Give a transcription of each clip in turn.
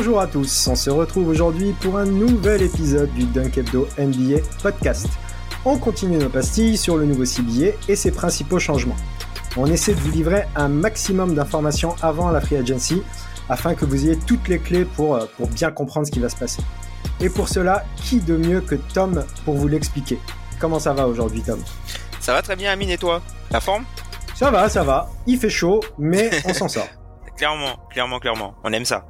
Bonjour à tous, on se retrouve aujourd'hui pour un nouvel épisode du Dunk Hebdo NBA podcast. On continue nos pastilles sur le nouveau CBA et ses principaux changements. On essaie de vous livrer un maximum d'informations avant la free agency afin que vous ayez toutes les clés pour, euh, pour bien comprendre ce qui va se passer. Et pour cela, qui de mieux que Tom pour vous l'expliquer? Comment ça va aujourd'hui Tom? Ça va très bien, Amine, et toi? La forme? Ça va, ça va. Il fait chaud, mais on s'en sort. Clairement, clairement, clairement. On aime ça.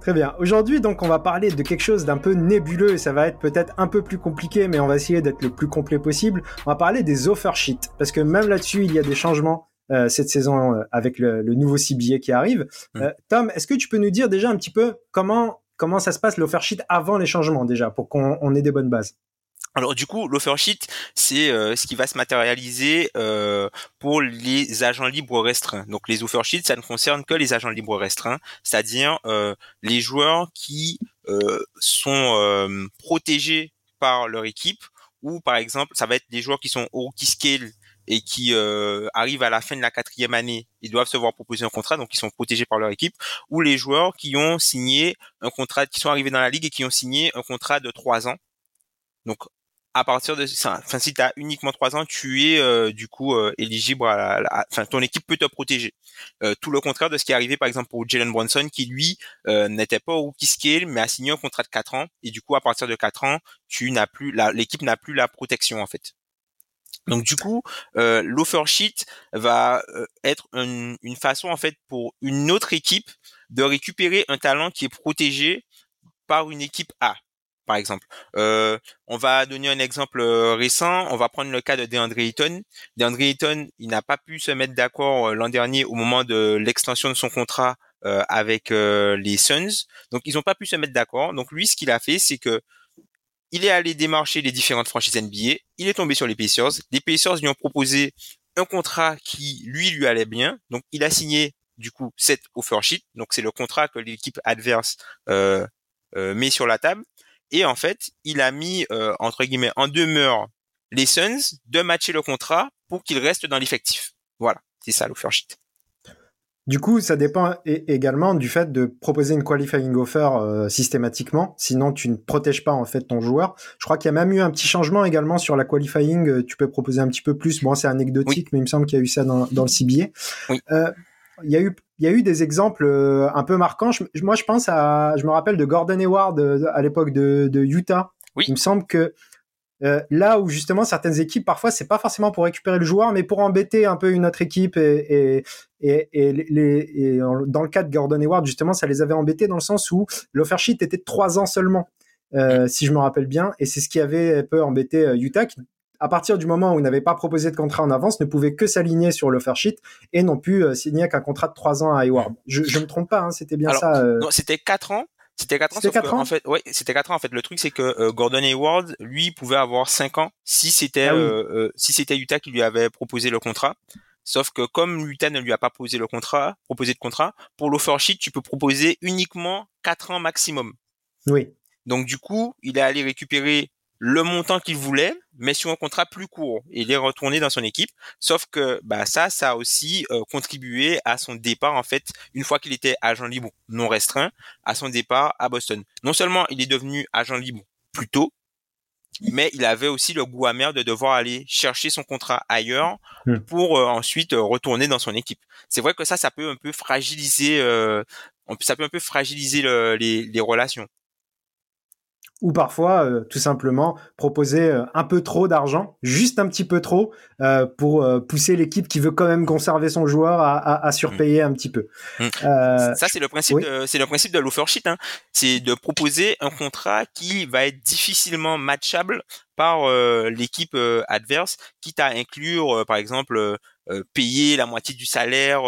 Très bien. Aujourd'hui, donc, on va parler de quelque chose d'un peu nébuleux et ça va être peut-être un peu plus compliqué, mais on va essayer d'être le plus complet possible. On va parler des offer sheets parce que même là-dessus, il y a des changements euh, cette saison euh, avec le, le nouveau CBA qui arrive. Mm. Euh, Tom, est-ce que tu peux nous dire déjà un petit peu comment comment ça se passe l'offer sheet avant les changements déjà pour qu'on on ait des bonnes bases? Alors du coup, l'offer sheet, c'est euh, ce qui va se matérialiser euh, pour les agents libres restreints. Donc les offer sheets, ça ne concerne que les agents libres restreints, c'est-à-dire euh, les joueurs qui euh, sont euh, protégés par leur équipe ou par exemple, ça va être des joueurs qui sont au rookie scale et qui euh, arrivent à la fin de la quatrième année, ils doivent se voir proposer un contrat, donc ils sont protégés par leur équipe, ou les joueurs qui ont signé un contrat, qui sont arrivés dans la ligue et qui ont signé un contrat de trois ans. Donc à partir de enfin si tu as uniquement trois ans, tu es euh, du coup euh, éligible à, enfin ton équipe peut te protéger. Euh, tout le contraire de ce qui est arrivé par exemple pour Jalen Brunson qui lui n'était pas au scale mais a signé un contrat de quatre ans et du coup à partir de quatre ans, tu n'as plus l'équipe n'a plus la protection en fait. Donc du coup, euh, l'offer sheet va être une façon en fait pour une autre équipe de récupérer un talent qui est protégé par une équipe A, par exemple. Euh, on va donner un exemple euh, récent. On va prendre le cas de DeAndre Ayton. DeAndre Ayton, il n'a pas pu se mettre d'accord euh, l'an dernier au moment de l'extension de son contrat avec les Suns. Donc ils n'ont pas pu se mettre d'accord. Donc lui, ce qu'il a fait, c'est que il est allé démarcher les différentes franchises NBA. Il est tombé sur les Pacers. Les Pacers lui ont proposé un contrat qui lui lui allait bien. Donc il a signé du coup cette offer sheet. Donc c'est le contrat que l'équipe adverse euh, met sur la table. Et en fait, il a mis euh, entre guillemets en demeure les Suns de matcher le contrat pour qu'il reste dans l'effectif. Voilà, c'est ça l'offer sheet. Du coup, ça dépend également du fait de proposer une qualifying offer euh, systématiquement. Sinon, tu ne protèges pas en fait ton joueur. Je crois qu'il y a même eu un petit changement également sur la qualifying. Euh, Tu peux proposer un petit peu plus. Bon, c'est anecdotique, mais il me semble qu'il y a eu ça dans, dans le CBA. Oui. Euh, il y a eu il y a eu des exemples euh, un peu marquants. Je- moi, je pense à, je me rappelle de Gordon Hayward euh, à l'époque de, de Utah. Oui. Il me semble que euh, là où justement certaines équipes parfois c'est pas forcément pour récupérer le joueur mais pour embêter un peu une autre équipe et, et, et, et les, les- et en- dans le cas de Gordon Hayward justement ça les avait embêtés dans le sens où l'offer sheet était de trois ans seulement euh, si je me rappelle bien et c'est ce qui avait un peu embêté Utah qui à partir du moment où il n'avait pas proposé de contrat en avance ne pouvait que s'aligner sur l'offer sheet et non plus euh, signer qu'un contrat de trois ans à Hayward je, je me trompe pas hein, c'était bien Alors, ça euh, Non, c'était quatre ans. C'était quatre ans. C'était sauf que, quatre ans En fait, ouais, c'était quatre ans. En fait, le truc c'est que euh, Gordon Hayward, lui, pouvait avoir cinq ans si c'était Ah oui. si c'était Utah qui lui avait proposé le contrat. Sauf que comme Utah ne lui a pas posé le contrat, proposé de contrat, pour l'offer sheet, tu peux proposer uniquement quatre ans maximum. oui Donc du coup, il est allé récupérer le montant qu'il voulait, mais sur un contrat plus court. Il est retourné dans son équipe. Sauf que bah ça, ça a aussi euh, contribué à son départ en fait, une fois qu'il était agent libre non restreint, à son départ à Boston. Non seulement il est devenu agent libre plus tôt, mais il avait aussi le goût amer de devoir aller chercher son contrat ailleurs Hmm. pour euh, ensuite euh, retourner dans son équipe. C'est vrai que ça, ça peut un peu fragiliser, euh, ça peut un peu fragiliser le- les, les relations. Ou parfois euh, tout simplement proposer euh, un peu trop d'argent, juste un petit peu trop, euh, pour pousser l'équipe qui veut quand même conserver son joueur à, à, à surpayer un petit peu. Mm. ça c'est le principe, de, c'est le principe de l'offer sheet, hein. c'est de proposer un contrat qui va être difficilement matchable par l'équipe adverse, quitte à inclure par exemple payer la moitié du salaire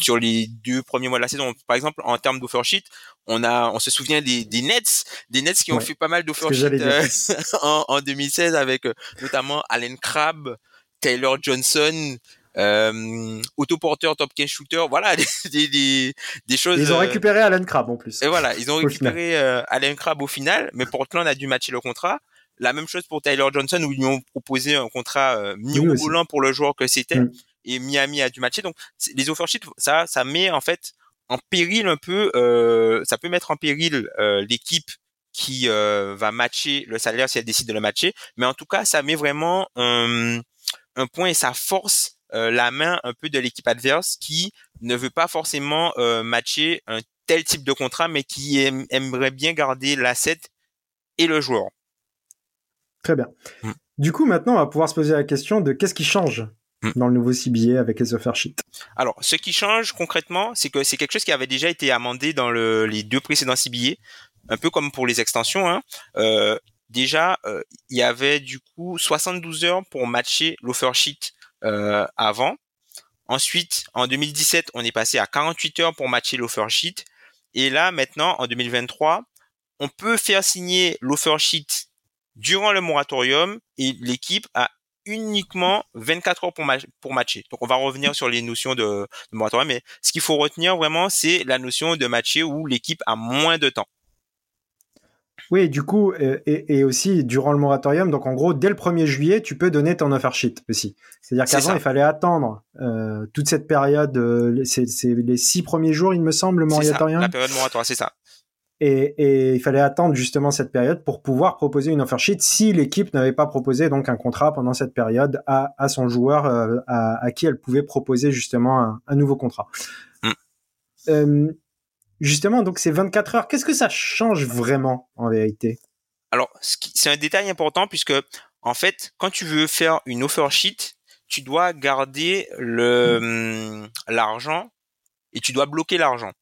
sur les deux premiers mois de la saison. Par exemple, en termes d'offer sheet, on a, on se souvient des, des Nets, des Nets qui ont fait pas mal d'offersheets euh, en, en, 2016 avec euh, notamment Allen Crabbe, Taylor Johnson, euh, autoporteur, top 15 shooter, voilà des, des, des, choses. Ils ont euh, récupéré Allen Crabbe en plus. Et voilà, ils ont récupéré Allen Crabbe au final, mais Portland a dû matcher le contrat. La même chose pour Taylor Johnson où ils lui ont proposé un contrat euh, mirobolant pour le joueur que c'était. Mm. Et Miami a dû matcher. Donc les offersheets, ça, ça met en fait en péril un peu, euh, ça peut mettre en péril euh, l'équipe qui euh, va matcher le salaire si elle décide de le matcher, mais en tout cas, ça met vraiment un, un point et ça force la main un peu de l'équipe adverse qui ne veut pas forcément matcher un tel type de contrat, mais qui aimerait bien garder l'asset et le joueur. Très bien. Mm. Du coup, maintenant, on va pouvoir se poser la question de qu'est-ce qui change Mm. dans le nouveau CBA avec les offer sheets? Alors, ce qui change concrètement, c'est que c'est quelque chose qui avait déjà été amendé dans le, les deux précédents CBA, un peu comme pour les extensions. Hein. Euh, déjà, euh, il y avait du coup 72 heures pour matcher l'offer sheet euh, avant. Ensuite, en 2017, on est passé à 48 heures pour matcher l'offer sheet. Et là, maintenant, en 2023, on peut faire signer l'offer sheet durant le moratorium l'équipe a uniquement 24 heures pour, pour matcher. Donc on va revenir sur les notions de, de moratorium, mais ce qu'il faut retenir vraiment, c'est la notion de matcher où l'équipe a moins de temps. Oui, du coup, et, et, aussi durant le moratorium, donc en gros, dès le 1er juillet, tu peux donner ton offer sheet aussi. C'est-à-dire qu'avant, il fallait attendre euh, toute cette période, euh, c'est les six premiers jours, il me semble, le moratorium. la période moratoire, c'est ça. Et, il fallait attendre justement cette période pour pouvoir proposer une offer sheet si l'équipe n'avait pas proposé donc un contrat pendant cette période à, son joueur euh, à, qui elle pouvait proposer justement un, nouveau contrat. Mm. Euh, justement, donc ces 24 heures, qu'est-ce que ça change vraiment en vérité? Alors, c'est un détail important puisque en fait, quand tu veux faire une offer sheet, tu dois garder le hum, l'argent et tu dois bloquer l'argent.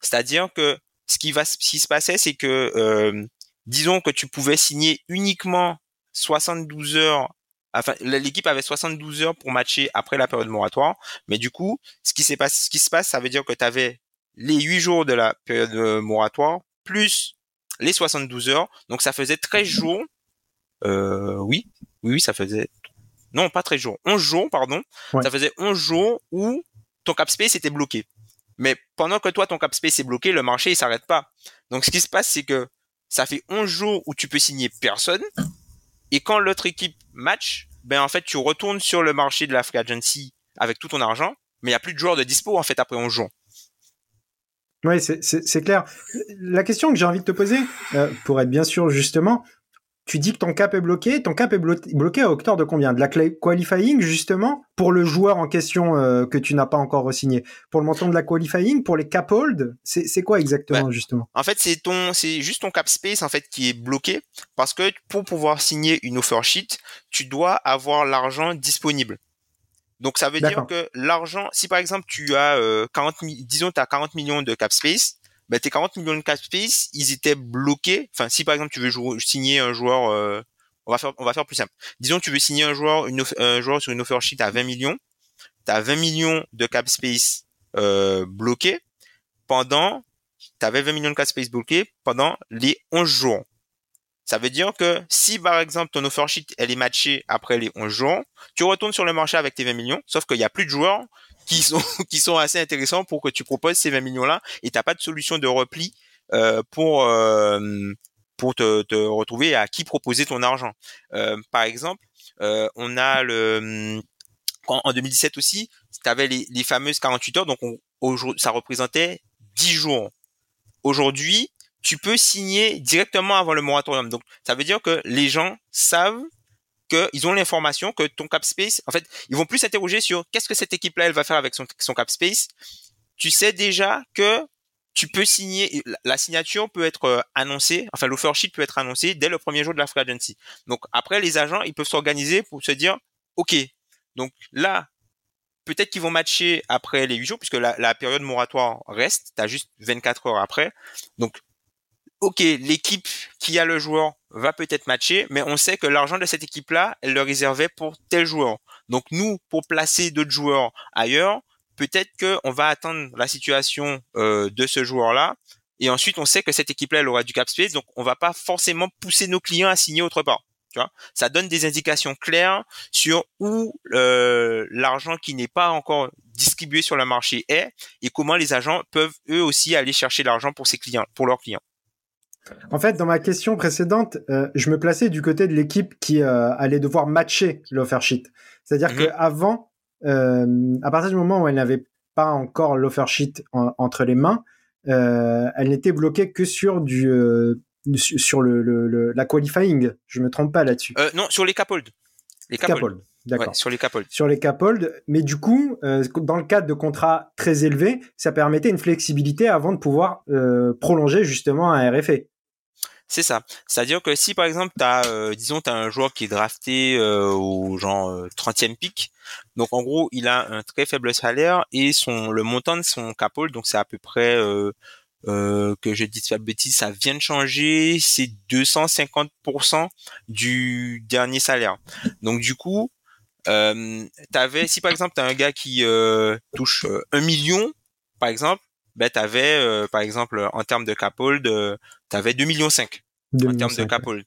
C'est-à-dire que ce qui va, ce qui se passait, c'est que, euh, disons que tu pouvais signer uniquement 72 heures. Enfin, l'équipe avait 72 heures pour matcher après la période moratoire. Mais du coup, ce qui s'est passé, ce qui se passe, ça veut dire que tu avais les 8 jours de la période euh, moratoire plus les 72 heures. Donc, ça faisait 13 jours. Euh, oui, oui, oui, ça faisait, non, pas 13 jours, 11 jours, pardon. Ça faisait 11 jours où ton cap space était bloqué. Mais pendant que toi, ton cap space est bloqué, le marché, il s'arrête pas. Donc, ce qui se passe, c'est que ça fait 11 jours où tu peux signer personne. Et quand l'autre équipe match, ben, en fait, tu retournes sur le marché de la free agency avec tout ton argent, mais il n'y a plus de joueurs de dispo, en fait, après 11 jours. Oui, c'est clair. La question que j'ai envie de te poser, euh, pour être bien sûr justement, tu dis que ton cap est bloqué. Ton cap est bloqué à hauteur de combien? De la qualifying, justement, pour le joueur en question euh, que tu n'as pas encore re-signé? Pour le montant de la qualifying, pour les cap hold, c'est quoi exactement, justement? En fait, c'est ton, c'est juste ton cap space, en fait, qui est bloqué. Parce que pour pouvoir signer une offer sheet, tu dois avoir l'argent disponible. Donc, ça veut dire que l'argent, si par exemple, tu as 40, euh, disons, tu as 40 millions de cap space, bah, tes 40 millions de cap space, ils étaient bloqués. Enfin, si par exemple tu veux signer un joueur, euh, on va faire, on va faire plus simple. Disons tu veux signer un joueur, une un joueur sur une offer sheet à 20 millions, tu as 20 millions de cap space euh, bloqués pendant, tu avais 20 millions de cap space bloqués pendant les 11 jours. Ça veut dire que si par exemple ton offer sheet elle est matchée après les 11 jours, tu retournes sur le marché avec tes 20 millions, sauf qu'il n'y a plus de joueurs qui sont qui sont assez intéressants pour que tu proposes ces 20 millions là et t'as pas de solution de repli euh, pour euh, pour te, te, retrouver à qui proposer ton argent. Euh, par exemple, euh, on a le en 2017 aussi, tu avais les, les, fameuses 48 heures, donc on, ça représentait 10 jours. Aujourd'hui, tu peux signer directement avant le moratorium. Donc, ça veut dire que les gens savent qu'ils ont l'information que ton cap space, en fait, ils vont plus s'interroger sur qu'est-ce que cette équipe-là, elle va faire avec son, son cap space. Tu sais déjà que tu peux signer, la signature peut être euh, annoncée, enfin l'offer sheet peut être annoncé dès le premier jour de la free agency. Donc après, les agents, ils peuvent s'organiser pour se dire, ok, donc là, peut-être qu'ils vont matcher après les 8 jours, puisque la, période moratoire reste, tu as juste 24 heures après. Donc, ok, l'équipe qui a le joueur va peut-être matcher, mais on sait que l'argent de cette équipe-là, elle le réservait pour tel joueur. Donc nous, pour placer d'autres joueurs ailleurs, peut-être qu'on va attendre la situation euh, de ce joueur-là. Et ensuite, on sait que cette équipe-là, elle aura du cap space, donc on va pas forcément pousser nos clients à signer autre part. Tu vois, ça donne des indications claires sur où euh, l'argent qui n'est pas encore distribué sur le marché est et comment les agents peuvent eux aussi aller chercher l'argent pour ses clients, pour leurs clients. En fait, dans ma question précédente, euh, je me plaçais du côté de l'équipe qui euh, allait devoir matcher l'offer sheet. C'est-à-dire que mhm. qu'avant, euh, à partir du moment où elle n'avait pas encore l'offer sheet entre les mains, elle n'était bloquée que sur du sur le, la qualifying. Je me trompe pas là-dessus. non, sur les capolds. Les capolds. D'accord. sur les capolds. Sur les capolds, mais du coup, dans le cadre de contrats très élevés, ça permettait une flexibilité avant de pouvoir prolonger justement un RFA. C'est ça. C'est-à-dire que si par exemple tu as euh, disons tu as un joueur qui est drafté euh, au genre 30e euh, pick, donc en gros, il a un très faible salaire et son le montant de son capole donc c'est à peu près que je dis pas de bêtises, ça vient de changer, c'est 250% du dernier salaire. Donc du coup, euh, avais, si par exemple tu as un gars qui touche un million, par exemple, ben avais par exemple en termes de caphold, tu avais 2 millions 5 en termes de caphold.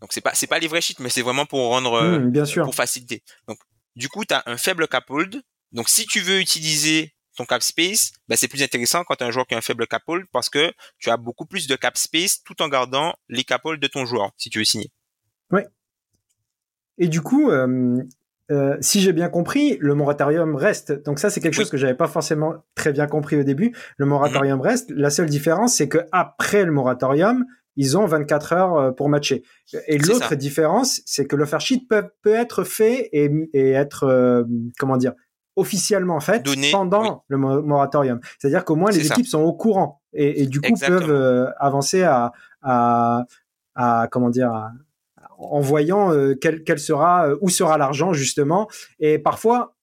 Donc c'est pas c'est pas les vrais sheets mais c'est vraiment pour rendre mmh, bien sûr. pour faciliter. Donc du coup, tu as un faible caphold. Donc si tu veux utiliser ton cap space, ben, c'est plus intéressant quand tu as un joueur qui a un faible caphold parce que tu as beaucoup plus de cap space tout en gardant les capolds de ton joueur si tu veux signer. Ouais. Et du coup, euh, euh, si j'ai bien compris, le moratorium reste. Donc ça, c'est quelque chose que j'avais pas forcément très bien compris au début. Le moratorium mhm. reste. La seule différence, c'est que après le moratorium, ils ont 24 heures euh, pour matcher. Et l'autre différence, c'est que l'offer sheet peut, peut être fait et, et être, euh, comment dire, officiellement fait pendant le moratorium. C'est-à-dire qu'au moins les équipes sont au courant et, et du coup peuvent avancer à, à, à, comment dire, à, en voyant euh, quel, sera, euh, où sera l'argent justement. Et parfois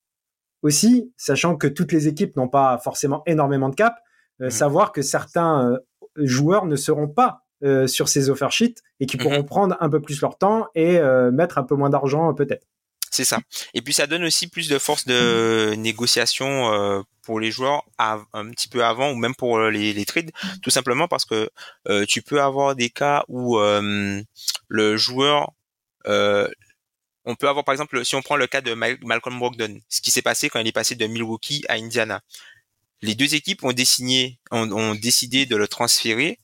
aussi, sachant que toutes les équipes n'ont pas forcément énormément de cap, euh, mmh. savoir que certains joueurs ne seront pas sur ces offer sheets et qui mmh pourront prendre un peu plus leur temps et mettre un peu moins d'argent peut-être. C'est ça. Et puis ça donne aussi plus de force de négociation pour les joueurs un petit peu avant ou même pour les, les trades, tout simplement parce que tu peux avoir des cas où le joueur on peut avoir par exemple si on prend le cas de Malcolm Brogdon, ce qui s'est passé quand il est passé de Milwaukee à Indiana. Les deux équipes ont ont, décidé de le transférer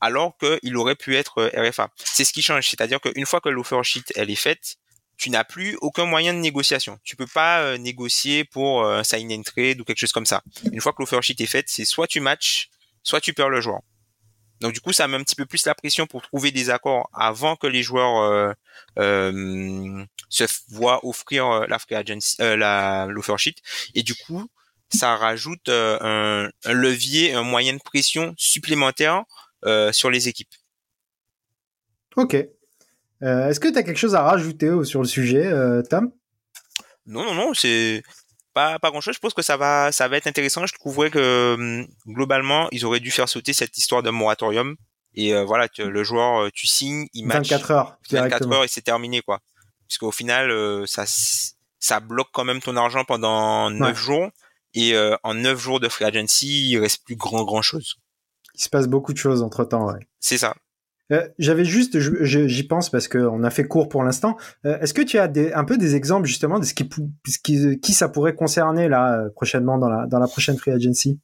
alors qu'il aurait pu être RFA. C'est ce qui change, c'est-à-dire qu'une fois que l'offer sheet elle est faite, tu n'as plus aucun moyen de négociation. Tu peux pas euh, négocier pour un euh, sign and trade ou quelque chose comme ça. Une fois que l'offer sheet est faite, c'est soit tu matches, soit tu perds le joueur. Donc du coup, ça met un petit peu plus la pression pour trouver des accords avant que les joueurs euh, se voient offrir la free agency, l'offer. Et du coup, ça rajoute un, un, levier, un moyen de pression supplémentaire sur les équipes. Ok, euh, est-ce que tu as quelque chose à rajouter sur le sujet, euh, Tom? Non, non, non, c'est pas, pas grand-chose. Je pense que ça va, ça va être intéressant. Je trouverais que hum, globalement, ils auraient dû faire sauter cette histoire de moratorium. Et euh, voilà, le joueur, tu signes, il match 24 heures, 24 heures et c'est terminé, quoi. Puisqu'au final, ça, ça bloque quand même ton argent pendant 9 jours. Et en 9 jours de free agency, il reste plus grand grand chose. Il se passe beaucoup de choses entre temps, ouais. C'est ça. Euh, j'avais juste, j'y pense parce qu'on a fait court pour l'instant. Euh, est-ce que tu as des, un peu des exemples justement de ce qui, qui, qui ça pourrait concerner là euh, prochainement dans la, dans la prochaine free agency?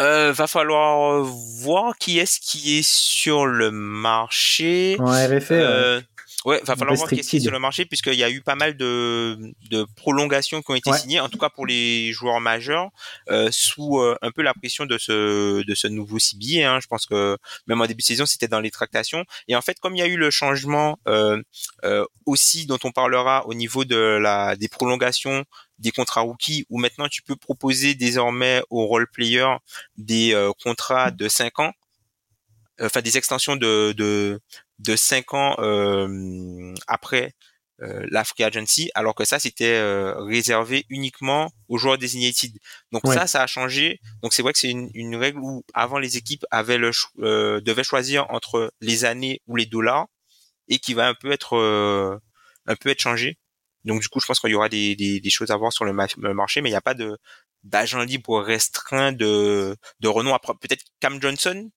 Euh, va falloir voir qui est-ce qui est sur le marché. En RFA. Ouais, va falloir voir qu'est-ce qui est sur le marché puisqu'il y a eu pas mal de, de prolongations qui ont été signées, en tout cas pour les joueurs majeurs, euh, sous euh, un peu la pression de ce de ce nouveau CBA. Hein. Je pense que même en début de saison, c'était dans les tractations. Et en fait, comme il y a eu le changement euh, euh aussi dont on parlera au niveau de la des prolongations des contrats rookies, où maintenant tu peux proposer désormais aux role players des euh, contrats de 5 ans enfin des extensions de de de cinq ans euh, après euh, la free agency, alors que ça c'était euh, réservé uniquement aux joueurs designated. Donc ça, ça a changé. Donc c'est vrai que c'est une, une, règle où avant les équipes avaient le euh, devaient choisir entre les années ou les dollars et qui va un peu être euh, un peu être changé. Donc du coup, je pense qu'il y aura des, des, des, choses à voir sur le, marché, mais il n'y a pas de d'agent libre restreint de de renom. Peut-être Cam Johnson,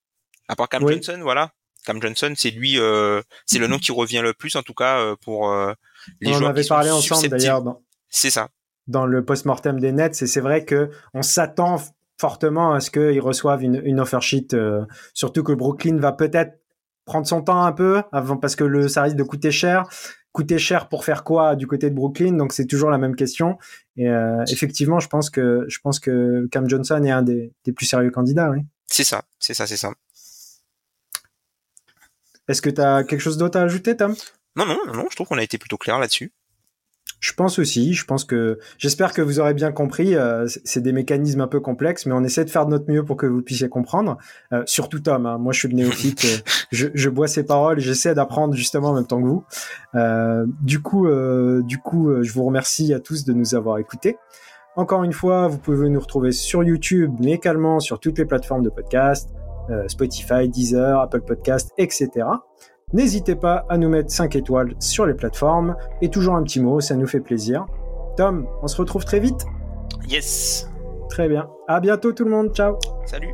à part Cam Johnson, voilà. Cam Johnson, c'est lui, euh, c'est le nom qui revient le plus en tout cas euh, pour euh, les joueurs. On en avait parlé ensemble d'ailleurs. C'est ça. Dans le post-mortem des Nets, et c'est vrai que on s'attend fortement à ce qu'ils reçoivent une, une offer sheet, surtout que Brooklyn va peut-être prendre son temps un peu avant parce que le ça risque de coûter cher. Coûter cher pour faire quoi du côté de Brooklyn? Donc c'est toujours la même question. Et effectivement, je pense que je pense que Cam Johnson est un des, des plus sérieux candidats. Oui. C'est ça, c'est ça, c'est ça. Est-ce que tu as quelque chose d'autre à ajouter, Tom non, non, non, je trouve qu'on a été plutôt clair là-dessus. Je pense aussi. Je pense que j'espère que vous aurez bien compris. Euh, c'est des mécanismes un peu complexes, mais on essaie de faire de notre mieux pour que vous puissiez comprendre. Euh, surtout Tom. Hein. Moi, je suis néophyte. Euh, je, je, bois ses paroles. J'essaie d'apprendre justement en même temps que vous. du coup, du coup, je vous remercie à tous de nous avoir écoutés. Encore une fois, vous pouvez nous retrouver sur YouTube, mais également sur toutes les plateformes de podcast. Euh, Spotify, Deezer, Apple Podcast, etc. N'hésitez pas à nous mettre 5 étoiles sur les plateformes et toujours un petit mot, ça nous fait plaisir. Tom, on se retrouve très vite Yes Très bien. À bientôt tout le monde, ciao Salut